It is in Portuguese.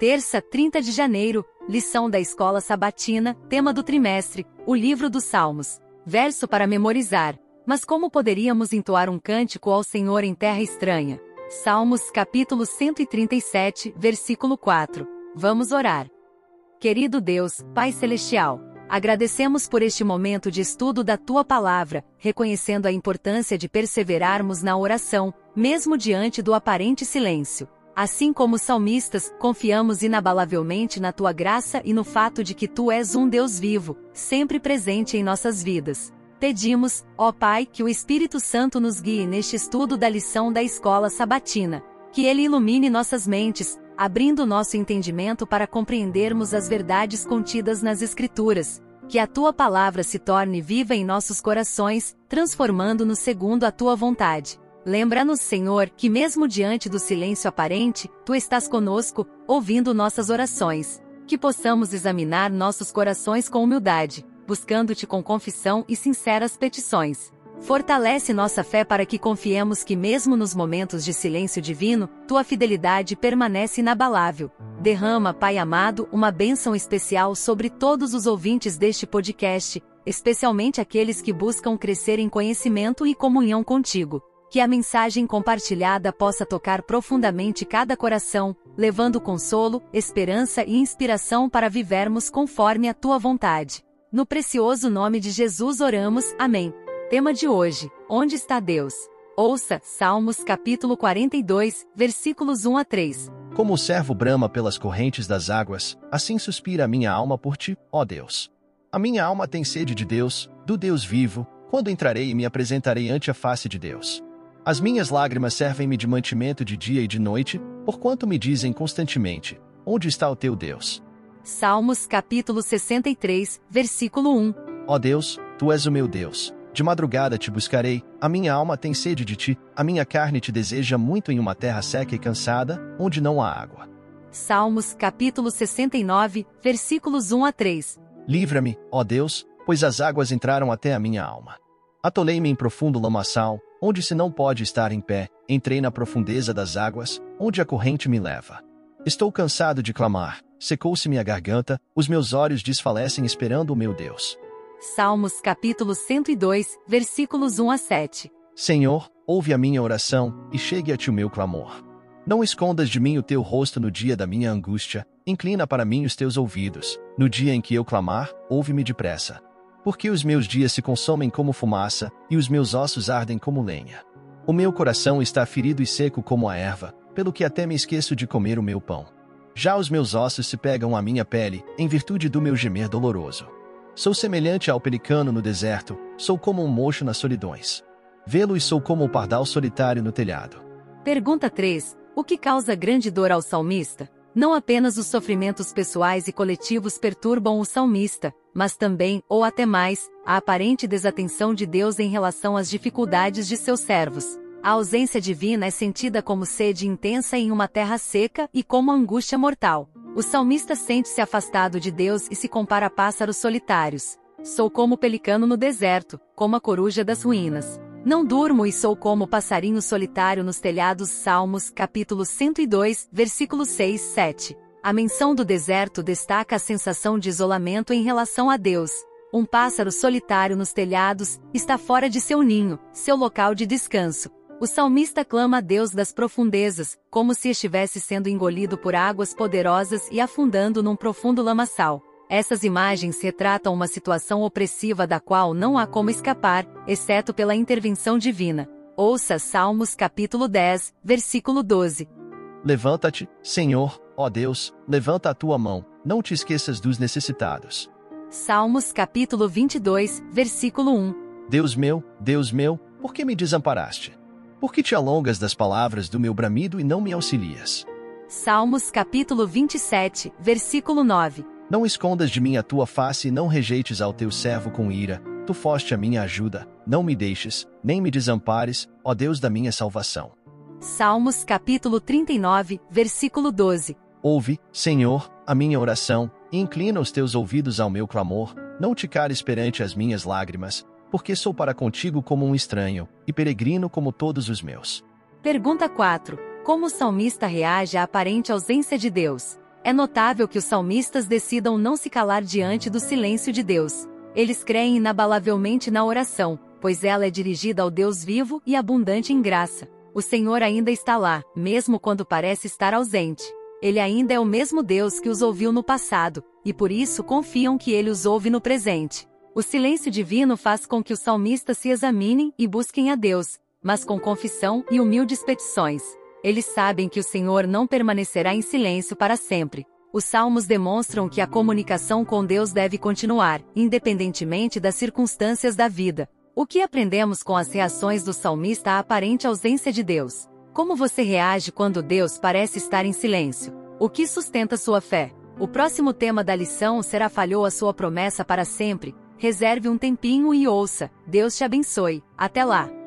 Terça, 30 de janeiro, lição da escola sabatina, tema do trimestre, o livro dos Salmos. Verso para memorizar. Mas como poderíamos entoar um cântico ao Senhor em terra estranha? Salmos capítulo 137, versículo 4. Vamos orar. Querido Deus, Pai Celestial, agradecemos por este momento de estudo da Tua palavra, reconhecendo a importância de perseverarmos na oração, mesmo diante do aparente silêncio. Assim como salmistas, confiamos inabalavelmente na tua graça e no fato de que tu és um Deus vivo, sempre presente em nossas vidas. Pedimos, ó Pai, que o Espírito Santo nos guie neste estudo da lição da escola sabatina. Que ele ilumine nossas mentes, abrindo nosso entendimento para compreendermos as verdades contidas nas Escrituras. Que a tua palavra se torne viva em nossos corações, transformando-nos segundo a tua vontade. Lembra-nos, Senhor, que mesmo diante do silêncio aparente, tu estás conosco, ouvindo nossas orações. Que possamos examinar nossos corações com humildade, buscando-te com confissão e sinceras petições. Fortalece nossa fé para que confiemos que, mesmo nos momentos de silêncio divino, tua fidelidade permanece inabalável. Derrama, Pai amado, uma bênção especial sobre todos os ouvintes deste podcast, especialmente aqueles que buscam crescer em conhecimento e comunhão contigo que a mensagem compartilhada possa tocar profundamente cada coração, levando consolo, esperança e inspiração para vivermos conforme a tua vontade. No precioso nome de Jesus oramos. Amém. Tema de hoje: Onde está Deus? Ouça Salmos capítulo 42, versículos 1 a 3. Como o servo brama pelas correntes das águas, assim suspira a minha alma por ti, ó Deus. A minha alma tem sede de Deus, do Deus vivo, quando entrarei e me apresentarei ante a face de Deus. As minhas lágrimas servem-me de mantimento de dia e de noite, porquanto me dizem constantemente: Onde está o teu Deus? Salmos capítulo 63, versículo 1. Ó Deus, tu és o meu Deus. De madrugada te buscarei, a minha alma tem sede de ti, a minha carne te deseja muito em uma terra seca e cansada, onde não há água. Salmos capítulo 69, versículos 1 a 3. Livra-me, ó Deus, pois as águas entraram até a minha alma. Atolei-me em profundo lamaçal, onde se não pode estar em pé, entrei na profundeza das águas, onde a corrente me leva. Estou cansado de clamar, secou-se minha garganta, os meus olhos desfalecem esperando o meu Deus. Salmos capítulo 102, versículos 1 a 7. Senhor, ouve a minha oração, e chegue a ti o meu clamor. Não escondas de mim o teu rosto no dia da minha angústia, inclina para mim os teus ouvidos. No dia em que eu clamar, ouve-me depressa. Porque os meus dias se consomem como fumaça, e os meus ossos ardem como lenha. O meu coração está ferido e seco como a erva, pelo que até me esqueço de comer o meu pão. Já os meus ossos se pegam à minha pele, em virtude do meu gemer doloroso. Sou semelhante ao pelicano no deserto, sou como um mocho nas solidões. Vê-lo e sou como o pardal solitário no telhado. Pergunta 3. O que causa grande dor ao salmista? Não apenas os sofrimentos pessoais e coletivos perturbam o salmista, mas também, ou até mais, a aparente desatenção de Deus em relação às dificuldades de seus servos. A ausência divina é sentida como sede intensa em uma terra seca e como angústia mortal. O salmista sente-se afastado de Deus e se compara a pássaros solitários. Sou como o pelicano no deserto, como a coruja das ruínas. Não durmo e sou como passarinho solitário nos telhados. Salmos, capítulo 102, versículos 6, 7. A menção do deserto destaca a sensação de isolamento em relação a Deus. Um pássaro solitário nos telhados está fora de seu ninho, seu local de descanso. O salmista clama a Deus das profundezas, como se estivesse sendo engolido por águas poderosas e afundando num profundo lamaçal. Essas imagens retratam uma situação opressiva da qual não há como escapar, exceto pela intervenção divina. Ouça Salmos capítulo 10, versículo 12. Levanta-te, Senhor, ó Deus, levanta a tua mão, não te esqueças dos necessitados. Salmos capítulo 22, versículo 1. Deus meu, Deus meu, por que me desamparaste? Por que te alongas das palavras do meu bramido e não me auxilias? Salmos capítulo 27, versículo 9. Não escondas de mim a tua face e não rejeites ao teu servo com ira. Tu foste a minha ajuda, não me deixes, nem me desampares, ó Deus da minha salvação. Salmos capítulo 39, versículo 12. Ouve, Senhor, a minha oração, e inclina os teus ouvidos ao meu clamor, não te cares perante as minhas lágrimas, porque sou para contigo como um estranho, e peregrino como todos os meus. Pergunta 4. Como o salmista reage à aparente ausência de Deus? É notável que os salmistas decidam não se calar diante do silêncio de Deus. Eles creem inabalavelmente na oração, pois ela é dirigida ao Deus vivo e abundante em graça. O Senhor ainda está lá, mesmo quando parece estar ausente. Ele ainda é o mesmo Deus que os ouviu no passado, e por isso confiam que ele os ouve no presente. O silêncio divino faz com que os salmistas se examinem e busquem a Deus, mas com confissão e humildes petições. Eles sabem que o Senhor não permanecerá em silêncio para sempre. Os salmos demonstram que a comunicação com Deus deve continuar, independentemente das circunstâncias da vida. O que aprendemos com as reações do salmista à aparente ausência de Deus? Como você reage quando Deus parece estar em silêncio? O que sustenta sua fé? O próximo tema da lição será Falhou a sua promessa para sempre? Reserve um tempinho e ouça. Deus te abençoe. Até lá!